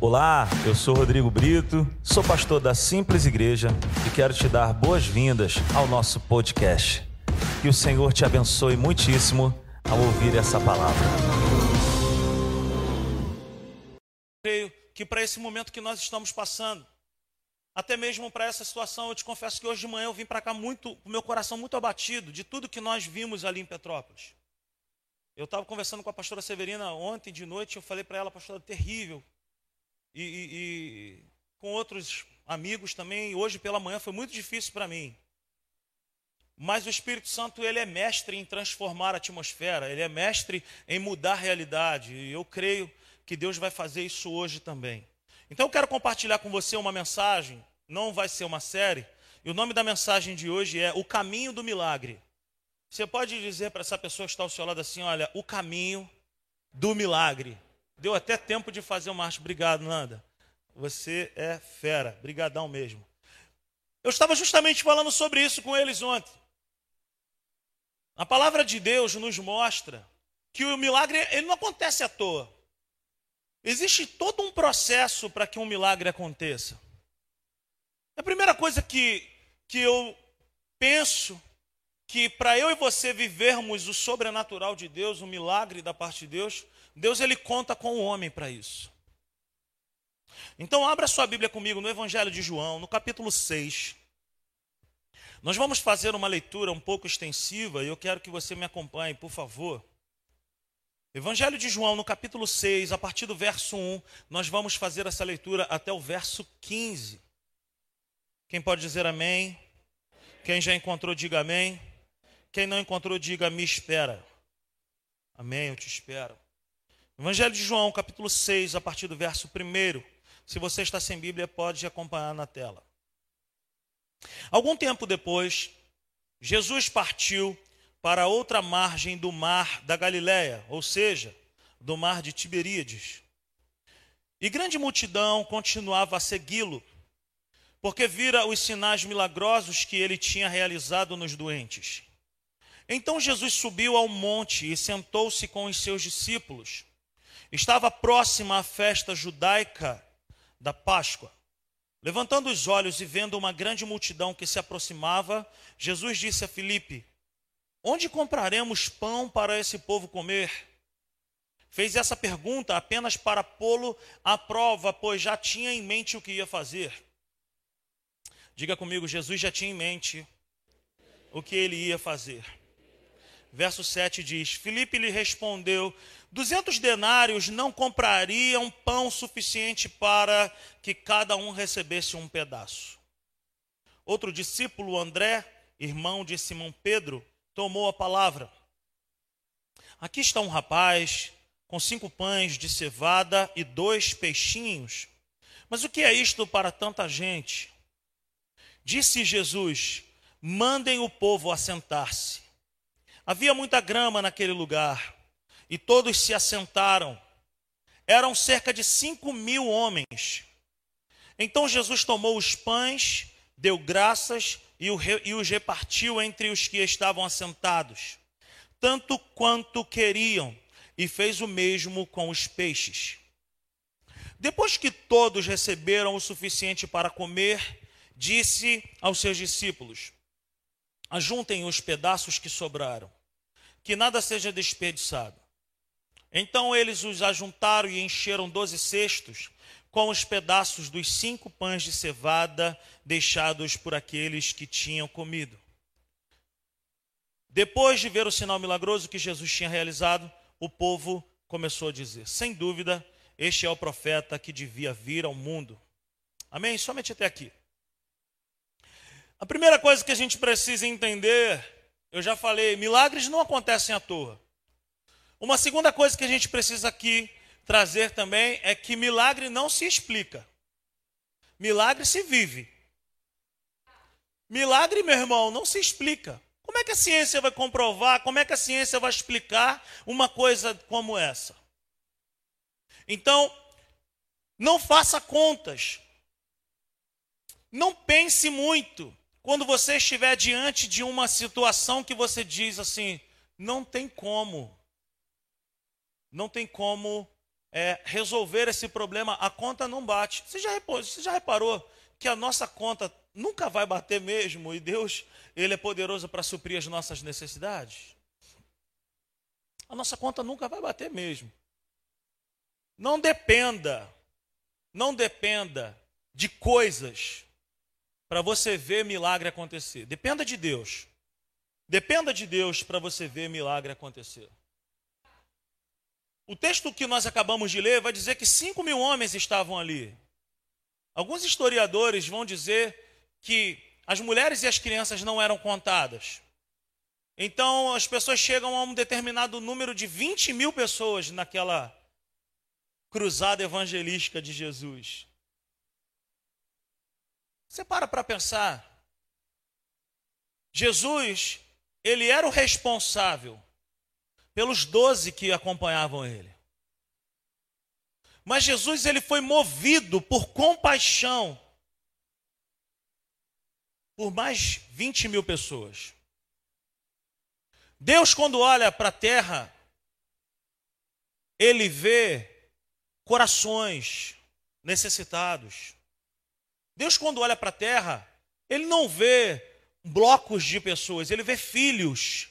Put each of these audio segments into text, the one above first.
Olá, eu sou Rodrigo Brito, sou pastor da Simples Igreja e quero te dar boas-vindas ao nosso podcast. Que o Senhor te abençoe muitíssimo ao ouvir essa palavra. Creio que para esse momento que nós estamos passando, até mesmo para essa situação, eu te confesso que hoje de manhã eu vim para cá muito, com meu coração muito abatido de tudo que nós vimos ali em Petrópolis. Eu estava conversando com a pastora Severina ontem de noite, eu falei para ela, pastora, terrível, e, e, e com outros amigos também. Hoje pela manhã foi muito difícil para mim. Mas o Espírito Santo ele é mestre em transformar a atmosfera, ele é mestre em mudar a realidade. E eu creio que Deus vai fazer isso hoje também. Então eu quero compartilhar com você uma mensagem, não vai ser uma série, e o nome da mensagem de hoje é O Caminho do Milagre. Você pode dizer para essa pessoa que está ao seu lado assim: olha, o caminho do milagre. Deu até tempo de fazer o marcha. Obrigado, Nanda. Você é fera. Brigadão mesmo. Eu estava justamente falando sobre isso com eles ontem. A palavra de Deus nos mostra que o milagre ele não acontece à toa. Existe todo um processo para que um milagre aconteça. A primeira coisa que, que eu penso que para eu e você vivermos o sobrenatural de Deus, o milagre da parte de Deus, Deus ele conta com o homem para isso. Então abra sua Bíblia comigo no Evangelho de João, no capítulo 6. Nós vamos fazer uma leitura um pouco extensiva e eu quero que você me acompanhe, por favor. Evangelho de João, no capítulo 6, a partir do verso 1, nós vamos fazer essa leitura até o verso 15. Quem pode dizer amém? Quem já encontrou, diga amém. Quem não encontrou, diga me espera. Amém, eu te espero. Evangelho de João, capítulo 6, a partir do verso 1. Se você está sem Bíblia, pode acompanhar na tela. Algum tempo depois, Jesus partiu para outra margem do mar da Galiléia, ou seja, do mar de Tiberíades. E grande multidão continuava a segui-lo, porque vira os sinais milagrosos que ele tinha realizado nos doentes. Então Jesus subiu ao monte e sentou-se com os seus discípulos. Estava próxima a festa judaica da Páscoa. Levantando os olhos e vendo uma grande multidão que se aproximava, Jesus disse a Filipe: Onde compraremos pão para esse povo comer? Fez essa pergunta apenas para pô-lo à prova, pois já tinha em mente o que ia fazer. Diga comigo, Jesus já tinha em mente o que ele ia fazer. Verso 7 diz: Filipe lhe respondeu: Duzentos denários não comprariam pão suficiente para que cada um recebesse um pedaço. Outro discípulo, André, irmão de Simão Pedro, tomou a palavra. Aqui está um rapaz com cinco pães de cevada e dois peixinhos. Mas o que é isto para tanta gente? Disse Jesus: mandem o povo assentar-se. Havia muita grama naquele lugar e todos se assentaram. Eram cerca de cinco mil homens. Então Jesus tomou os pães, deu graças e os repartiu entre os que estavam assentados, tanto quanto queriam, e fez o mesmo com os peixes. Depois que todos receberam o suficiente para comer, disse aos seus discípulos: Ajuntem os pedaços que sobraram, que nada seja desperdiçado. Então eles os ajuntaram e encheram doze cestos com os pedaços dos cinco pães de cevada deixados por aqueles que tinham comido. Depois de ver o sinal milagroso que Jesus tinha realizado, o povo começou a dizer: sem dúvida, este é o profeta que devia vir ao mundo. Amém? Somente até aqui. A primeira coisa que a gente precisa entender, eu já falei, milagres não acontecem à toa. Uma segunda coisa que a gente precisa aqui trazer também é que milagre não se explica. Milagre se vive. Milagre, meu irmão, não se explica. Como é que a ciência vai comprovar? Como é que a ciência vai explicar uma coisa como essa? Então, não faça contas. Não pense muito quando você estiver diante de uma situação que você diz assim: não tem como não tem como é, resolver esse problema, a conta não bate. Você já, você já reparou que a nossa conta nunca vai bater mesmo e Deus, Ele é poderoso para suprir as nossas necessidades? A nossa conta nunca vai bater mesmo. Não dependa, não dependa de coisas para você ver milagre acontecer. Dependa de Deus. Dependa de Deus para você ver milagre acontecer. O texto que nós acabamos de ler vai dizer que 5 mil homens estavam ali. Alguns historiadores vão dizer que as mulheres e as crianças não eram contadas. Então as pessoas chegam a um determinado número de 20 mil pessoas naquela cruzada evangelística de Jesus. Você para para pensar. Jesus, ele era o responsável pelos doze que acompanhavam ele. Mas Jesus ele foi movido por compaixão por mais 20 mil pessoas. Deus, quando olha para a terra, ele vê corações necessitados. Deus, quando olha para a terra, ele não vê blocos de pessoas, ele vê filhos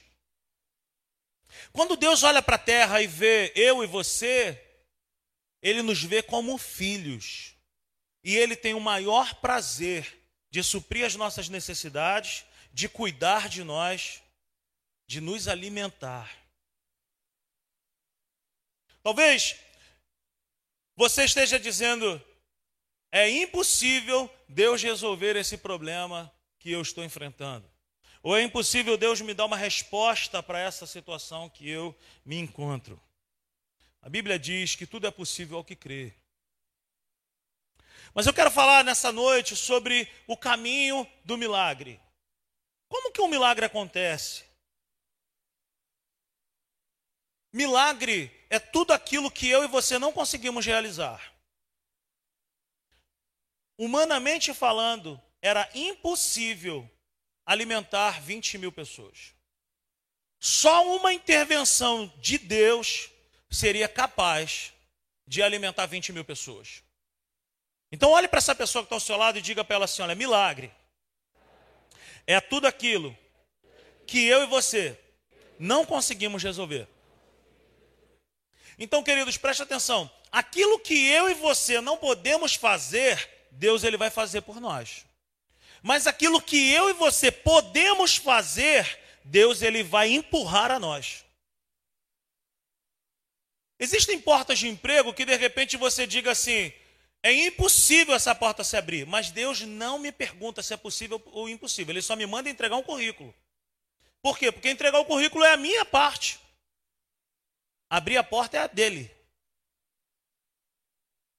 quando Deus olha para a terra e vê eu e você, ele nos vê como filhos. E ele tem o maior prazer de suprir as nossas necessidades, de cuidar de nós, de nos alimentar. Talvez você esteja dizendo: é impossível Deus resolver esse problema que eu estou enfrentando. Ou é impossível Deus me dar uma resposta para essa situação que eu me encontro? A Bíblia diz que tudo é possível ao que crê. Mas eu quero falar nessa noite sobre o caminho do milagre. Como que um milagre acontece? Milagre é tudo aquilo que eu e você não conseguimos realizar. Humanamente falando, era impossível alimentar 20 mil pessoas. Só uma intervenção de Deus seria capaz de alimentar 20 mil pessoas. Então olhe para essa pessoa que está ao seu lado e diga para ela assim: olha, milagre. É tudo aquilo que eu e você não conseguimos resolver. Então, queridos, preste atenção. Aquilo que eu e você não podemos fazer, Deus ele vai fazer por nós. Mas aquilo que eu e você podemos fazer, Deus ele vai empurrar a nós. Existem portas de emprego que de repente você diga assim: é impossível essa porta se abrir, mas Deus não me pergunta se é possível ou impossível, Ele só me manda entregar um currículo. Por quê? Porque entregar o currículo é a minha parte, abrir a porta é a dele.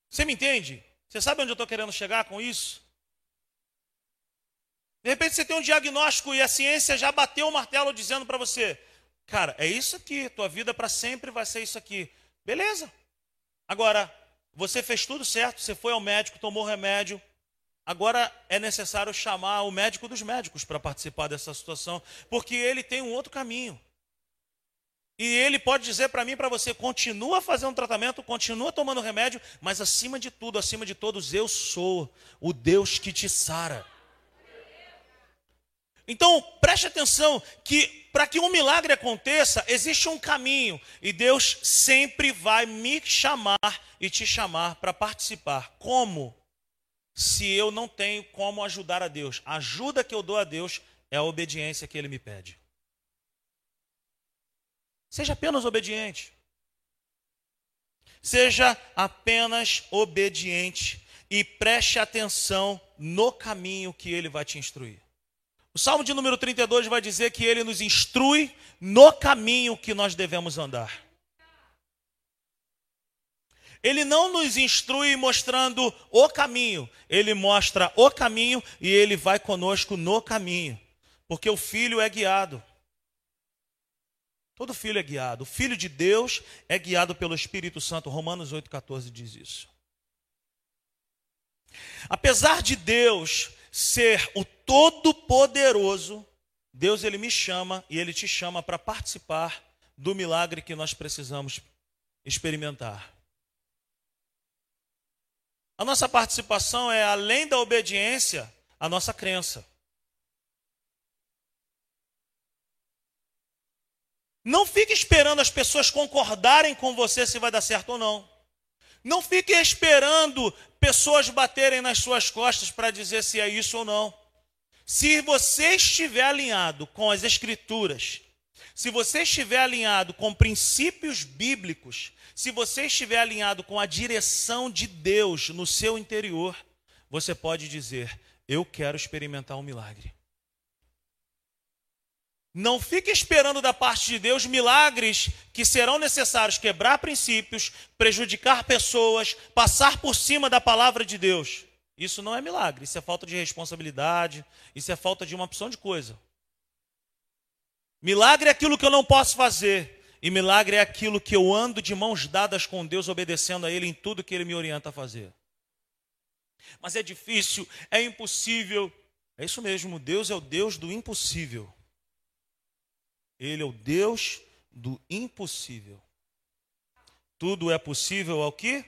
Você me entende? Você sabe onde eu estou querendo chegar com isso? De repente você tem um diagnóstico e a ciência já bateu o martelo dizendo para você: cara, é isso aqui, tua vida para sempre vai ser isso aqui. Beleza. Agora, você fez tudo certo, você foi ao médico, tomou remédio. Agora é necessário chamar o médico dos médicos para participar dessa situação, porque ele tem um outro caminho. E ele pode dizer para mim para você: continua fazendo tratamento, continua tomando remédio, mas acima de tudo, acima de todos, eu sou o Deus que te sara. Então, preste atenção que para que um milagre aconteça, existe um caminho e Deus sempre vai me chamar e te chamar para participar. Como? Se eu não tenho como ajudar a Deus. A ajuda que eu dou a Deus é a obediência que ele me pede. Seja apenas obediente. Seja apenas obediente e preste atenção no caminho que ele vai te instruir. O Salmo de número 32 vai dizer que ele nos instrui no caminho que nós devemos andar. Ele não nos instrui mostrando o caminho, ele mostra o caminho e ele vai conosco no caminho, porque o filho é guiado. Todo filho é guiado. O filho de Deus é guiado pelo Espírito Santo. Romanos 8,14 diz isso. Apesar de Deus ser o Todo-Poderoso, Deus ele me chama e ele te chama para participar do milagre que nós precisamos experimentar. A nossa participação é, além da obediência, a nossa crença. Não fique esperando as pessoas concordarem com você se vai dar certo ou não. Não fique esperando pessoas baterem nas suas costas para dizer se é isso ou não. Se você estiver alinhado com as Escrituras, se você estiver alinhado com princípios bíblicos, se você estiver alinhado com a direção de Deus no seu interior, você pode dizer: Eu quero experimentar um milagre. Não fique esperando da parte de Deus milagres que serão necessários quebrar princípios, prejudicar pessoas, passar por cima da palavra de Deus. Isso não é milagre, isso é falta de responsabilidade, isso é falta de uma opção de coisa. Milagre é aquilo que eu não posso fazer, e milagre é aquilo que eu ando de mãos dadas com Deus, obedecendo a Ele em tudo que Ele me orienta a fazer. Mas é difícil, é impossível. É isso mesmo, Deus é o Deus do impossível. Ele é o Deus do impossível. Tudo é possível ao que?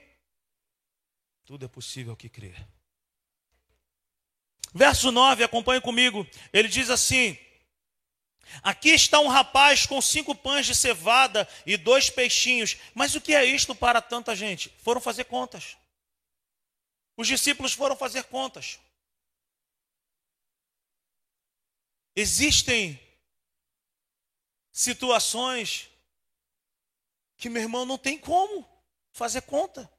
Tudo é possível ao que crer. Verso 9, acompanhe comigo. Ele diz assim: Aqui está um rapaz com cinco pães de cevada e dois peixinhos. Mas o que é isto para tanta gente? Foram fazer contas. Os discípulos foram fazer contas. Existem situações que meu irmão não tem como fazer conta.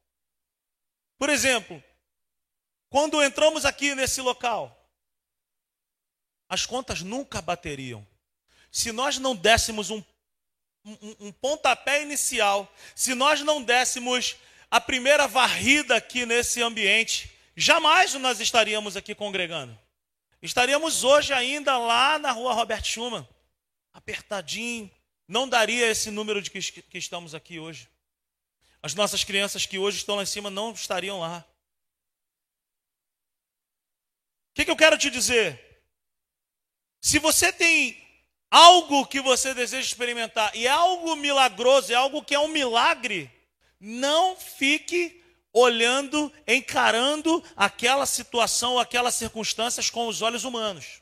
Por exemplo, quando entramos aqui nesse local, as contas nunca bateriam. Se nós não dessemos um, um, um pontapé inicial, se nós não dessemos a primeira varrida aqui nesse ambiente, jamais nós estaríamos aqui congregando. Estaríamos hoje ainda lá na rua Robert Schumann, apertadinho, não daria esse número de que, que estamos aqui hoje. As nossas crianças que hoje estão lá em cima não estariam lá. O que, que eu quero te dizer? Se você tem algo que você deseja experimentar e é algo milagroso, é algo que é um milagre, não fique olhando, encarando aquela situação, aquelas circunstâncias com os olhos humanos.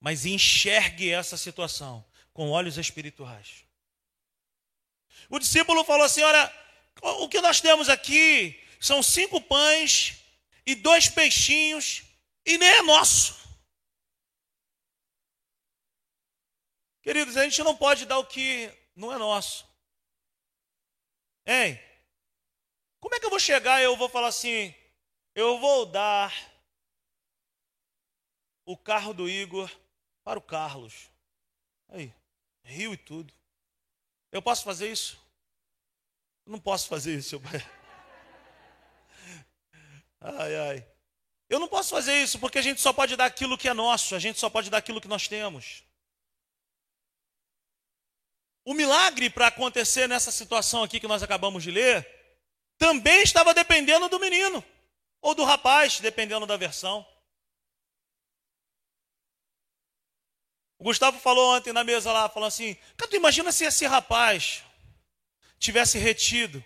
Mas enxergue essa situação com olhos espirituais. O discípulo falou assim: Olha, o que nós temos aqui são cinco pães e dois peixinhos, e nem é nosso. Queridos, a gente não pode dar o que não é nosso. Hein? Como é que eu vou chegar e eu vou falar assim, eu vou dar o carro do Igor para o Carlos. Aí, rio e tudo. Eu posso fazer isso? não posso fazer isso, seu pai. Ai, ai. Eu não posso fazer isso porque a gente só pode dar aquilo que é nosso, a gente só pode dar aquilo que nós temos. O milagre para acontecer nessa situação aqui que nós acabamos de ler, também estava dependendo do menino, ou do rapaz, dependendo da versão. O Gustavo falou ontem na mesa lá, falou assim: Cara, tu imagina se esse rapaz tivesse retido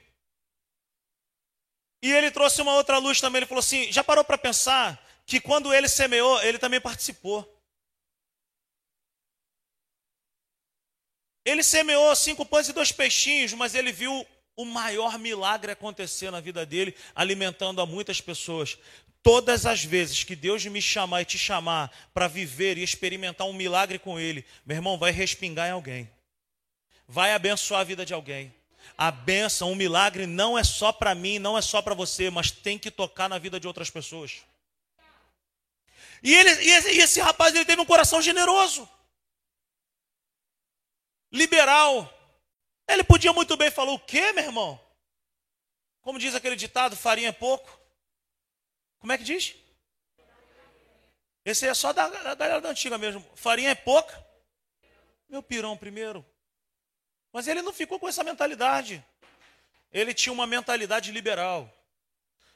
e ele trouxe uma outra luz também. Ele falou assim: já parou para pensar que quando ele semeou, ele também participou. Ele semeou cinco pães e dois peixinhos, mas ele viu o maior milagre acontecer na vida dele, alimentando a muitas pessoas. Todas as vezes que Deus me chamar e te chamar para viver e experimentar um milagre com Ele, meu irmão, vai respingar em alguém, vai abençoar a vida de alguém. A bênção, o milagre não é só para mim, não é só para você, mas tem que tocar na vida de outras pessoas. E, ele, e esse, e esse rapaz ele teve um coração generoso, liberal. Ele podia muito bem falar: o quê, meu irmão? Como diz aquele ditado, farinha é pouco. Como é que diz? Esse é só da, da, da, da antiga mesmo. Farinha é pouca. Meu pirão primeiro. Mas ele não ficou com essa mentalidade. Ele tinha uma mentalidade liberal.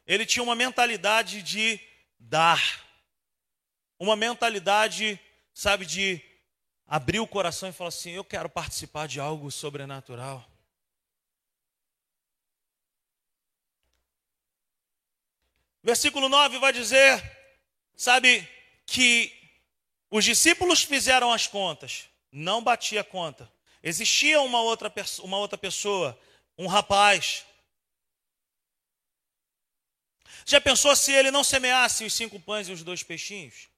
Ele tinha uma mentalidade de dar. Uma mentalidade, sabe, de abrir o coração e falar assim: eu quero participar de algo sobrenatural. Versículo 9 vai dizer, sabe, que os discípulos fizeram as contas, não batia conta. Existia uma outra, uma outra pessoa, um rapaz. Já pensou se ele não semeasse os cinco pães e os dois peixinhos?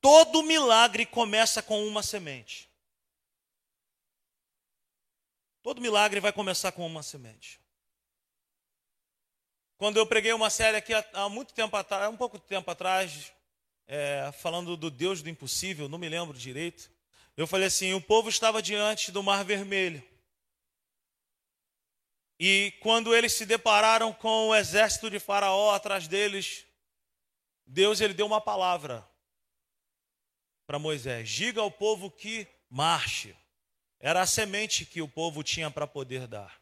Todo milagre começa com uma semente. Todo milagre vai começar com uma semente. Quando eu preguei uma série aqui há muito tempo atrás, um pouco de tempo atrás, é, falando do Deus do impossível, não me lembro direito. Eu falei assim: o povo estava diante do Mar Vermelho. E quando eles se depararam com o exército de Faraó atrás deles, Deus ele deu uma palavra para Moisés: diga ao povo que marche. Era a semente que o povo tinha para poder dar.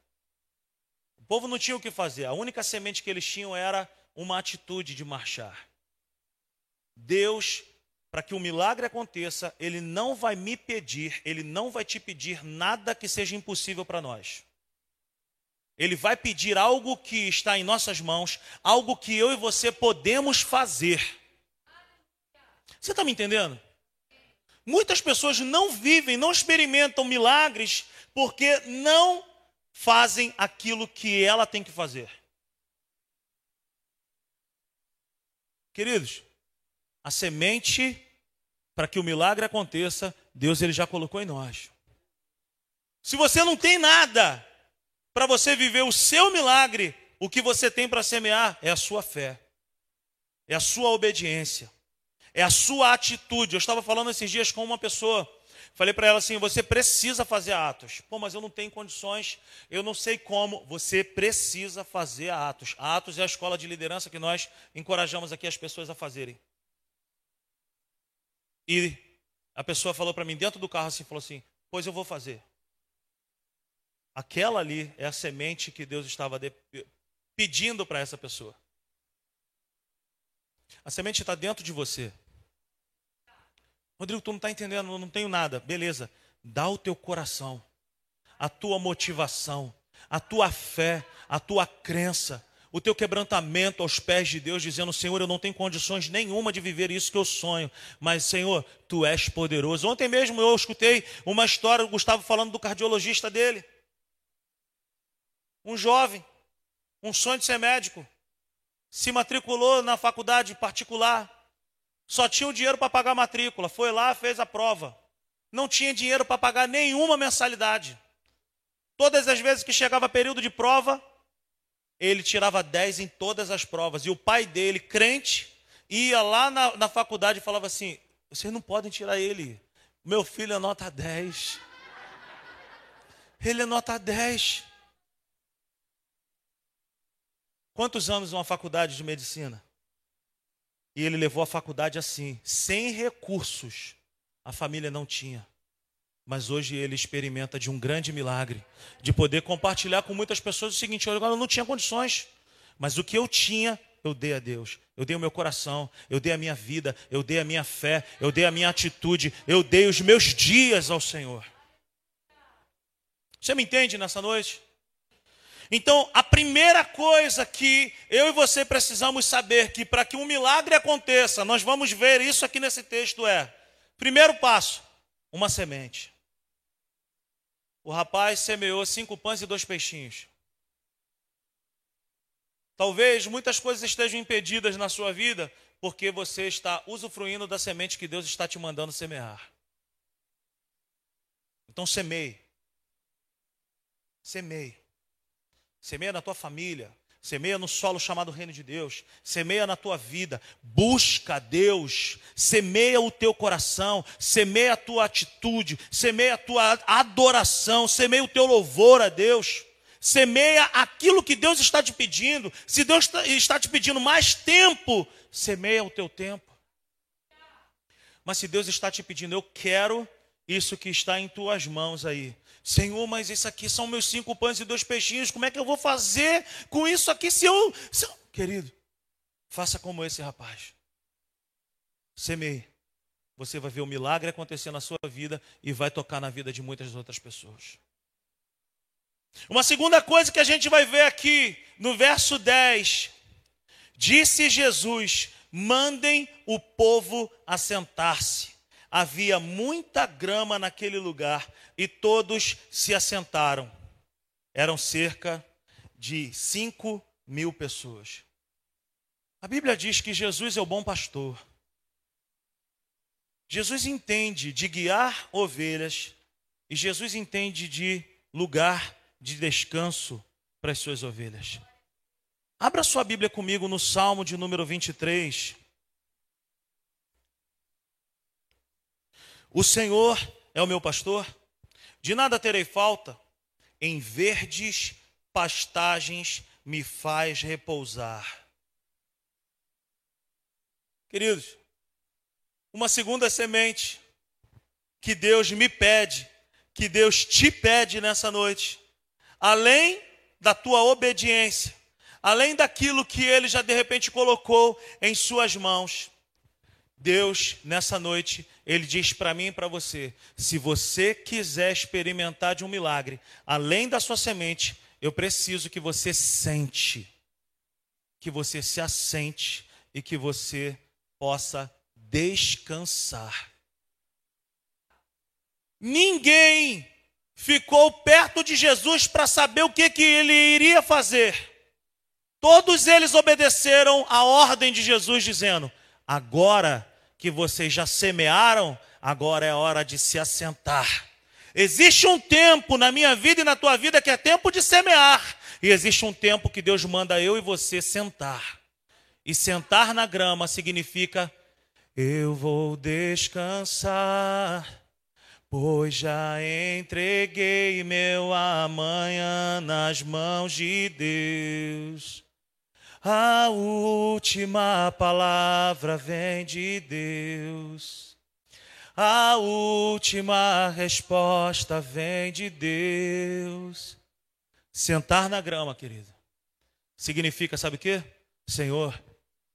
O povo não tinha o que fazer, a única semente que eles tinham era uma atitude de marchar. Deus, para que o milagre aconteça, Ele não vai me pedir, Ele não vai te pedir nada que seja impossível para nós. Ele vai pedir algo que está em nossas mãos, algo que eu e você podemos fazer. Você está me entendendo? Muitas pessoas não vivem, não experimentam milagres porque não fazem aquilo que ela tem que fazer. Queridos, a semente para que o milagre aconteça, Deus ele já colocou em nós. Se você não tem nada para você viver o seu milagre, o que você tem para semear é a sua fé, é a sua obediência, é a sua atitude. Eu estava falando esses dias com uma pessoa, falei para ela assim: você precisa fazer atos. Pô, mas eu não tenho condições, eu não sei como. Você precisa fazer atos. Atos é a escola de liderança que nós encorajamos aqui as pessoas a fazerem. E a pessoa falou para mim dentro do carro assim, falou assim: "Pois eu vou fazer". Aquela ali é a semente que Deus estava de... pedindo para essa pessoa. A semente está dentro de você. Rodrigo, tu não está entendendo, eu não tenho nada. Beleza, dá o teu coração, a tua motivação, a tua fé, a tua crença, o teu quebrantamento aos pés de Deus, dizendo: Senhor, eu não tenho condições nenhuma de viver isso que eu sonho, mas Senhor, tu és poderoso. Ontem mesmo eu escutei uma história, o Gustavo falando do cardiologista dele. Um jovem, um sonho de ser médico, se matriculou na faculdade particular, só tinha o dinheiro para pagar a matrícula, foi lá, fez a prova. Não tinha dinheiro para pagar nenhuma mensalidade. Todas as vezes que chegava período de prova, ele tirava 10 em todas as provas. E o pai dele, crente, ia lá na, na faculdade e falava assim: vocês não podem tirar ele. Meu filho é nota 10. Ele é nota 10. Quantos anos uma faculdade de medicina? E ele levou a faculdade assim, sem recursos. A família não tinha. Mas hoje ele experimenta de um grande milagre, de poder compartilhar com muitas pessoas o seguinte: olha, eu não tinha condições, mas o que eu tinha, eu dei a Deus. Eu dei o meu coração, eu dei a minha vida, eu dei a minha fé, eu dei a minha atitude, eu dei os meus dias ao Senhor. Você me entende nessa noite? Então, a primeira coisa que eu e você precisamos saber que para que um milagre aconteça, nós vamos ver isso aqui nesse texto é: primeiro passo, uma semente o rapaz semeou cinco pães e dois peixinhos. Talvez muitas coisas estejam impedidas na sua vida porque você está usufruindo da semente que Deus está te mandando semear. Então semeie. Semeie. Semeia na tua família, Semeia no solo chamado Reino de Deus. Semeia na tua vida. Busca Deus. Semeia o teu coração. Semeia a tua atitude. Semeia a tua adoração. Semeia o teu louvor a Deus. Semeia aquilo que Deus está te pedindo. Se Deus está te pedindo mais tempo, semeia o teu tempo. Mas se Deus está te pedindo, eu quero isso que está em tuas mãos aí. Senhor, mas isso aqui são meus cinco pães e dois peixinhos. Como é que eu vou fazer com isso aqui se eu. Se eu... Querido, faça como esse rapaz. Semeie. Você vai ver o milagre acontecer na sua vida e vai tocar na vida de muitas outras pessoas. Uma segunda coisa que a gente vai ver aqui no verso 10 Disse Jesus: mandem o povo assentar-se. Havia muita grama naquele lugar e todos se assentaram. Eram cerca de cinco mil pessoas. A Bíblia diz que Jesus é o bom pastor. Jesus entende de guiar ovelhas e Jesus entende de lugar de descanso para as suas ovelhas. Abra sua Bíblia comigo no Salmo de número 23. O Senhor é o meu pastor, de nada terei falta, em verdes pastagens me faz repousar. Queridos, uma segunda semente que Deus me pede, que Deus te pede nessa noite, além da tua obediência, além daquilo que Ele já de repente colocou em Suas mãos, Deus, nessa noite, Ele diz para mim e para você: se você quiser experimentar de um milagre, além da sua semente, eu preciso que você sente, que você se assente e que você possa descansar. Ninguém ficou perto de Jesus para saber o que, que ele iria fazer. Todos eles obedeceram a ordem de Jesus, dizendo: agora que vocês já semearam, agora é hora de se assentar. Existe um tempo na minha vida e na tua vida que é tempo de semear, e existe um tempo que Deus manda eu e você sentar. E sentar na grama significa eu vou descansar, pois já entreguei meu amanhã nas mãos de Deus. A última palavra vem de Deus. A última resposta vem de Deus. Sentar na grama, querido, significa, sabe o que? Senhor,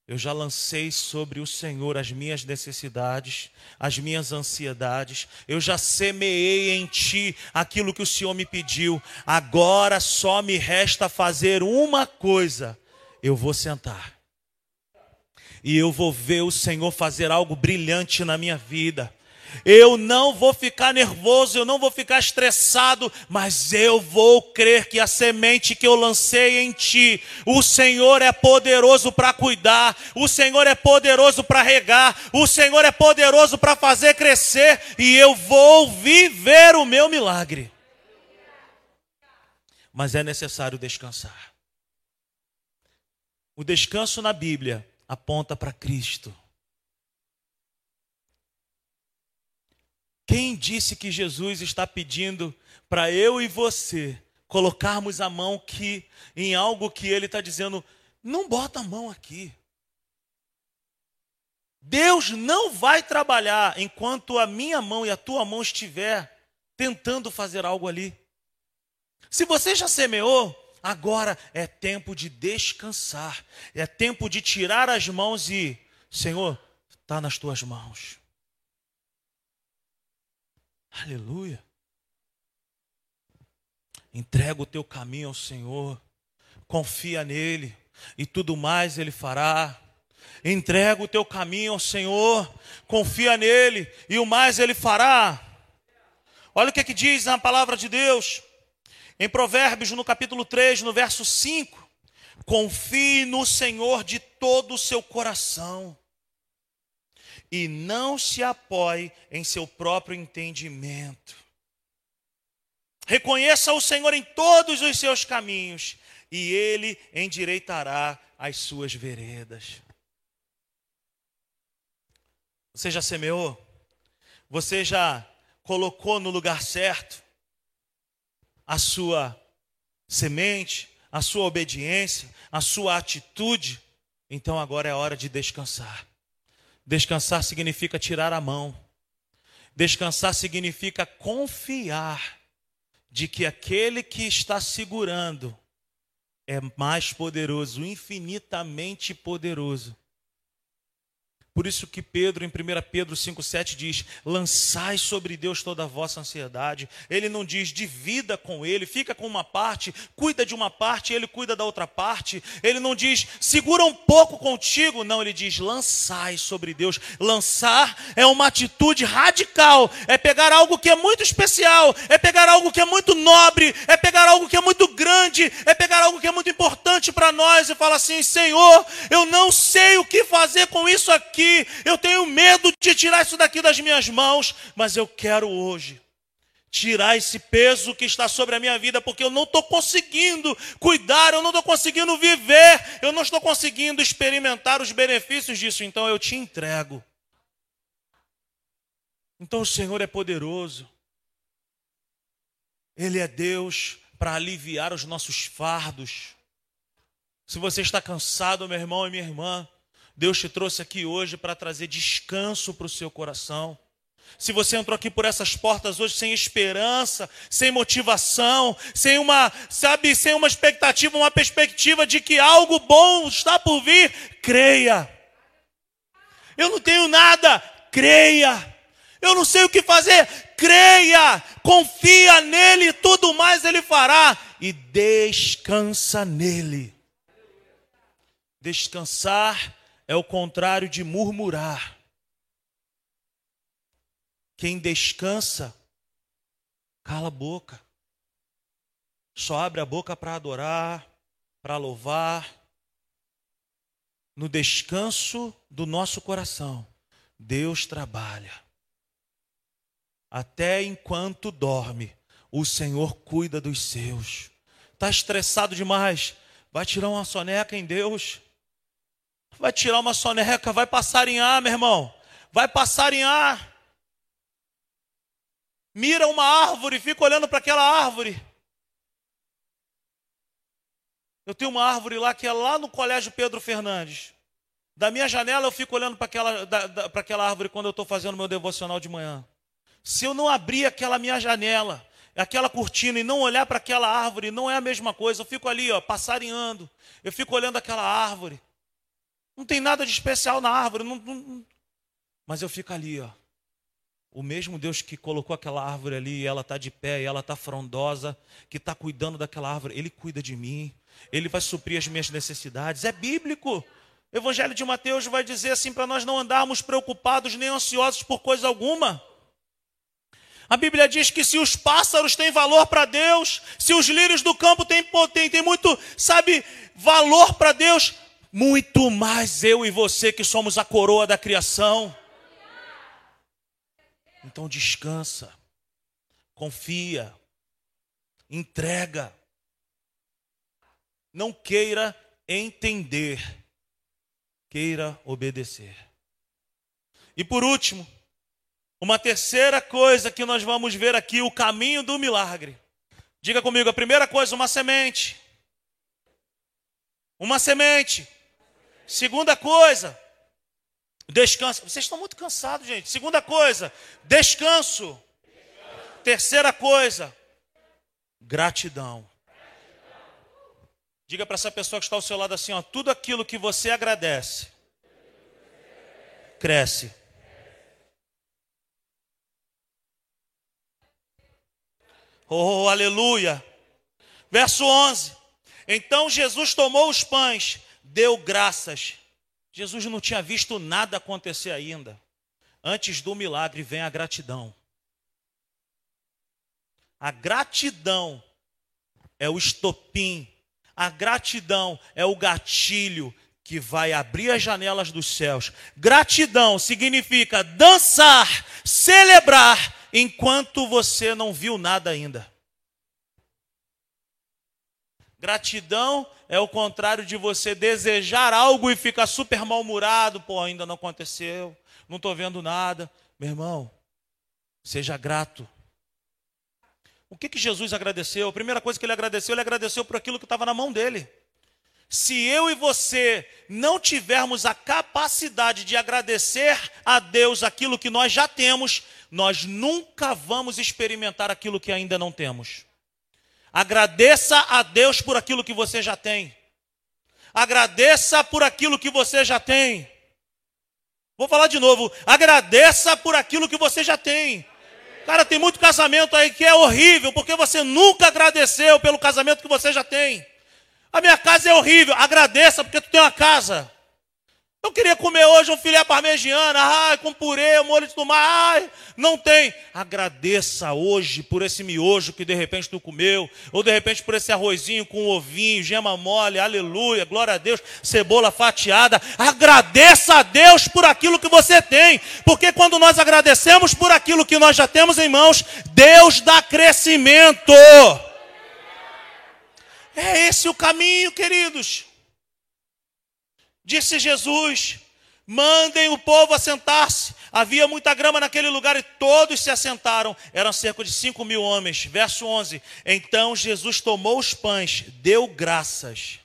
eu já lancei sobre o Senhor as minhas necessidades, as minhas ansiedades. Eu já semeei em ti aquilo que o Senhor me pediu. Agora só me resta fazer uma coisa. Eu vou sentar. E eu vou ver o Senhor fazer algo brilhante na minha vida. Eu não vou ficar nervoso, eu não vou ficar estressado, mas eu vou crer que a semente que eu lancei em ti, o Senhor é poderoso para cuidar, o Senhor é poderoso para regar, o Senhor é poderoso para fazer crescer e eu vou viver o meu milagre. Mas é necessário descansar. O descanso na Bíblia aponta para Cristo. Quem disse que Jesus está pedindo para eu e você colocarmos a mão que em algo que ele está dizendo, não bota a mão aqui. Deus não vai trabalhar enquanto a minha mão e a tua mão estiver tentando fazer algo ali. Se você já semeou, agora é tempo de descansar, é tempo de tirar as mãos e, Senhor, está nas tuas mãos. Aleluia. Entrega o teu caminho ao Senhor, confia nele e tudo mais ele fará. Entrega o teu caminho ao Senhor, confia nele e o mais ele fará. Olha o que, é que diz na palavra de Deus, em Provérbios, no capítulo 3, no verso 5: Confie no Senhor de todo o seu coração e não se apoie em seu próprio entendimento. Reconheça o Senhor em todos os seus caminhos, e ele endireitará as suas veredas. Você já semeou? Você já colocou no lugar certo a sua semente, a sua obediência, a sua atitude? Então agora é hora de descansar. Descansar significa tirar a mão. Descansar significa confiar de que aquele que está segurando é mais poderoso, infinitamente poderoso Por isso que Pedro, em 1 Pedro 5,7 diz: lançai sobre Deus toda a vossa ansiedade. Ele não diz divida com ele, fica com uma parte, cuida de uma parte, ele cuida da outra parte. Ele não diz segura um pouco contigo, não, ele diz lançai sobre Deus. Lançar é uma atitude radical, é pegar algo que é muito especial, é pegar algo que é muito nobre, é pegar algo que é muito grande, é pegar algo que é muito importante para nós e falar assim: Senhor, eu não sei o que fazer com isso aqui eu tenho medo de tirar isso daqui das minhas mãos, mas eu quero hoje tirar esse peso que está sobre a minha vida, porque eu não estou conseguindo cuidar, eu não estou conseguindo viver, eu não estou conseguindo experimentar os benefícios disso, então eu te entrego. Então o Senhor é poderoso, Ele é Deus para aliviar os nossos fardos. Se você está cansado, meu irmão e minha irmã, Deus te trouxe aqui hoje para trazer descanso para o seu coração. Se você entrou aqui por essas portas hoje sem esperança, sem motivação, sem uma, sabe, sem uma expectativa, uma perspectiva de que algo bom está por vir, creia. Eu não tenho nada, creia. Eu não sei o que fazer, creia. Confia nele, tudo mais ele fará e descansa nele. Descansar é o contrário de murmurar. Quem descansa, cala a boca. Só abre a boca para adorar, para louvar. No descanso do nosso coração, Deus trabalha. Até enquanto dorme, o Senhor cuida dos seus. Está estressado demais? Vai tirar uma soneca em Deus. Vai tirar uma soneca, vai passar em ar, meu irmão. Vai passar em ar. Mira uma árvore, fica olhando para aquela árvore. Eu tenho uma árvore lá que é lá no Colégio Pedro Fernandes. Da minha janela eu fico olhando para aquela, para aquela árvore quando eu estou fazendo meu devocional de manhã. Se eu não abrir aquela minha janela, aquela cortina e não olhar para aquela árvore, não é a mesma coisa. Eu fico ali, ó, passarinhando. Eu fico olhando aquela árvore. Não tem nada de especial na árvore. Não, não, mas eu fico ali, ó. O mesmo Deus que colocou aquela árvore ali, ela está de pé, ela está frondosa, que está cuidando daquela árvore, Ele cuida de mim, Ele vai suprir as minhas necessidades. É bíblico. O Evangelho de Mateus vai dizer assim para nós não andarmos preocupados nem ansiosos por coisa alguma. A Bíblia diz que se os pássaros têm valor para Deus, se os lírios do campo têm, têm, têm muito, sabe, valor para Deus, muito mais eu e você que somos a coroa da criação. Então descansa, confia, entrega. Não queira entender, queira obedecer. E por último, uma terceira coisa que nós vamos ver aqui, o caminho do milagre. Diga comigo, a primeira coisa, uma semente. Uma semente. Segunda coisa, descanso. Vocês estão muito cansados, gente. Segunda coisa, descanso. descanso. Terceira coisa, gratidão. Diga para essa pessoa que está ao seu lado assim, ó, tudo aquilo que você agradece cresce. Oh, aleluia. Verso 11. Então Jesus tomou os pães, deu graças. Jesus não tinha visto nada acontecer ainda. Antes do milagre vem a gratidão. A gratidão é o estopim, a gratidão é o gatilho que vai abrir as janelas dos céus. Gratidão significa dançar, celebrar, enquanto você não viu nada ainda. Gratidão é o contrário de você desejar algo e ficar super mal-humorado. Pô, ainda não aconteceu, não estou vendo nada. Meu irmão, seja grato. O que, que Jesus agradeceu? A primeira coisa que ele agradeceu, ele agradeceu por aquilo que estava na mão dele. Se eu e você não tivermos a capacidade de agradecer a Deus aquilo que nós já temos, nós nunca vamos experimentar aquilo que ainda não temos. Agradeça a Deus por aquilo que você já tem. Agradeça por aquilo que você já tem. Vou falar de novo. Agradeça por aquilo que você já tem. Cara, tem muito casamento aí que é horrível porque você nunca agradeceu pelo casamento que você já tem. A minha casa é horrível. Agradeça porque tu tem uma casa. Eu queria comer hoje um filé parmegiana, ai, com purê, molho de tomate, ai, não tem. Agradeça hoje por esse miojo que de repente tu comeu, ou de repente por esse arrozinho com ovinho, gema mole, aleluia, glória a Deus, cebola fatiada. Agradeça a Deus por aquilo que você tem, porque quando nós agradecemos por aquilo que nós já temos em mãos, Deus dá crescimento. É esse o caminho, queridos. Disse Jesus: mandem o povo assentar-se. Havia muita grama naquele lugar e todos se assentaram. Eram cerca de cinco mil homens. Verso 11: Então Jesus tomou os pães, deu graças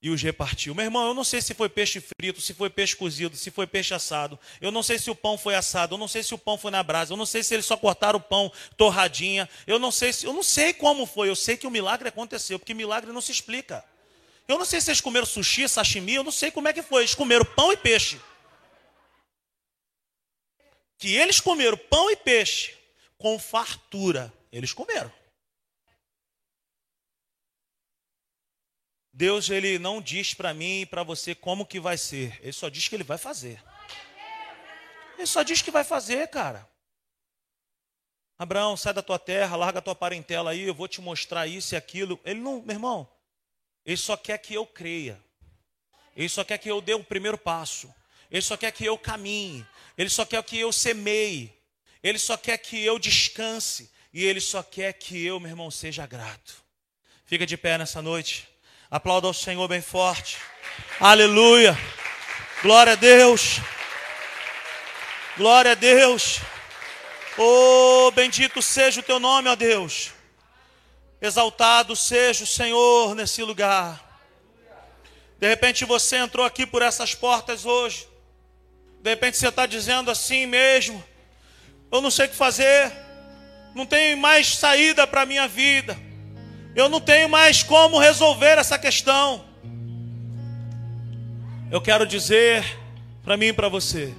e os repartiu. Meu irmão, eu não sei se foi peixe frito, se foi peixe cozido, se foi peixe assado. Eu não sei se o pão foi assado, eu não sei se o pão foi na brasa, eu não sei se eles só cortaram o pão torradinha. Eu não sei se, eu não sei como foi. Eu sei que o milagre aconteceu, porque milagre não se explica. Eu não sei se eles comeram sushi, sashimi, eu não sei como é que foi. Eles comeram pão e peixe. Que eles comeram pão e peixe com fartura. Eles comeram. Deus ele não diz para mim e para você como que vai ser. Ele só diz que ele vai fazer. Ele só diz que vai fazer, cara. Abraão, sai da tua terra, larga a tua parentela aí, eu vou te mostrar isso e aquilo. Ele não, meu irmão, ele só quer que eu creia. Ele só quer que eu dê o primeiro passo. Ele só quer que eu caminhe. Ele só quer que eu semeie. Ele só quer que eu descanse. E ele só quer que eu, meu irmão, seja grato. Fica de pé nessa noite. Aplauda ao Senhor bem forte. Aleluia. Glória a Deus. Glória a Deus. Oh, bendito seja o teu nome, ó Deus. Exaltado seja o Senhor nesse lugar. De repente você entrou aqui por essas portas hoje. De repente você está dizendo assim mesmo: Eu não sei o que fazer. Não tenho mais saída para a minha vida. Eu não tenho mais como resolver essa questão. Eu quero dizer para mim e para você: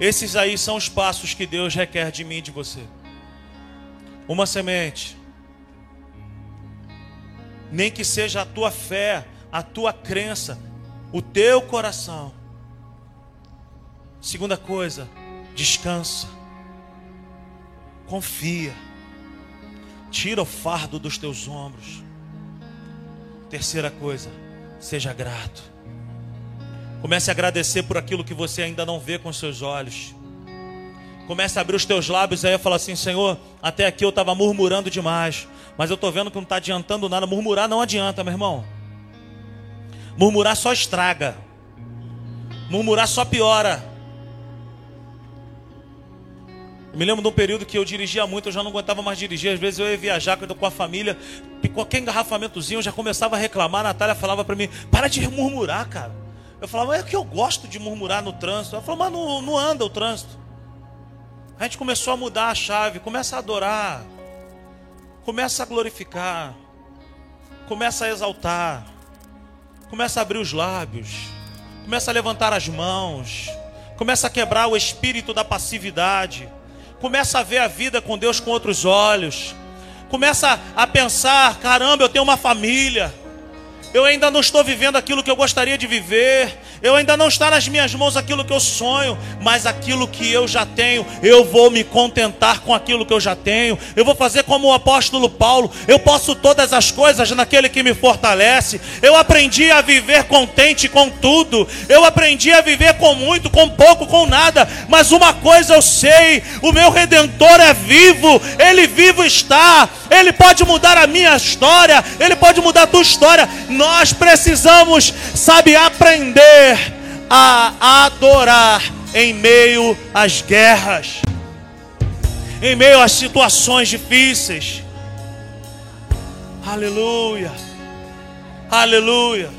esses aí são os passos que Deus requer de mim e de você. Uma semente nem que seja a tua fé, a tua crença, o teu coração. Segunda coisa, descansa, confia, tira o fardo dos teus ombros. Terceira coisa, seja grato. Comece a agradecer por aquilo que você ainda não vê com seus olhos. Comece a abrir os teus lábios aí e falar assim: Senhor, até aqui eu estava murmurando demais. Mas eu estou vendo que não está adiantando nada. Murmurar não adianta, meu irmão. Murmurar só estraga. Murmurar só piora. Eu me lembro de um período que eu dirigia muito, eu já não aguentava mais dirigir. Às vezes eu ia viajar com a família, e qualquer engarrafamentozinho eu já começava a reclamar. A Natália falava para mim: para de murmurar, cara. Eu falava: é que eu gosto de murmurar no trânsito. Ela falou: mas não, não anda o trânsito. A gente começou a mudar a chave, começa a adorar. Começa a glorificar. Começa a exaltar. Começa a abrir os lábios. Começa a levantar as mãos. Começa a quebrar o espírito da passividade. Começa a ver a vida com Deus com outros olhos. Começa a pensar: caramba, eu tenho uma família. Eu ainda não estou vivendo aquilo que eu gostaria de viver. Eu ainda não está nas minhas mãos aquilo que eu sonho, mas aquilo que eu já tenho, eu vou me contentar com aquilo que eu já tenho. Eu vou fazer como o apóstolo Paulo, eu posso todas as coisas naquele que me fortalece. Eu aprendi a viver contente com tudo. Eu aprendi a viver com muito, com pouco, com nada. Mas uma coisa eu sei, o meu redentor é vivo, ele vivo está. Ele pode mudar a minha história, ele pode mudar a tua história. Nós precisamos, sabe, aprender a adorar em meio às guerras, em meio às situações difíceis. Aleluia, aleluia.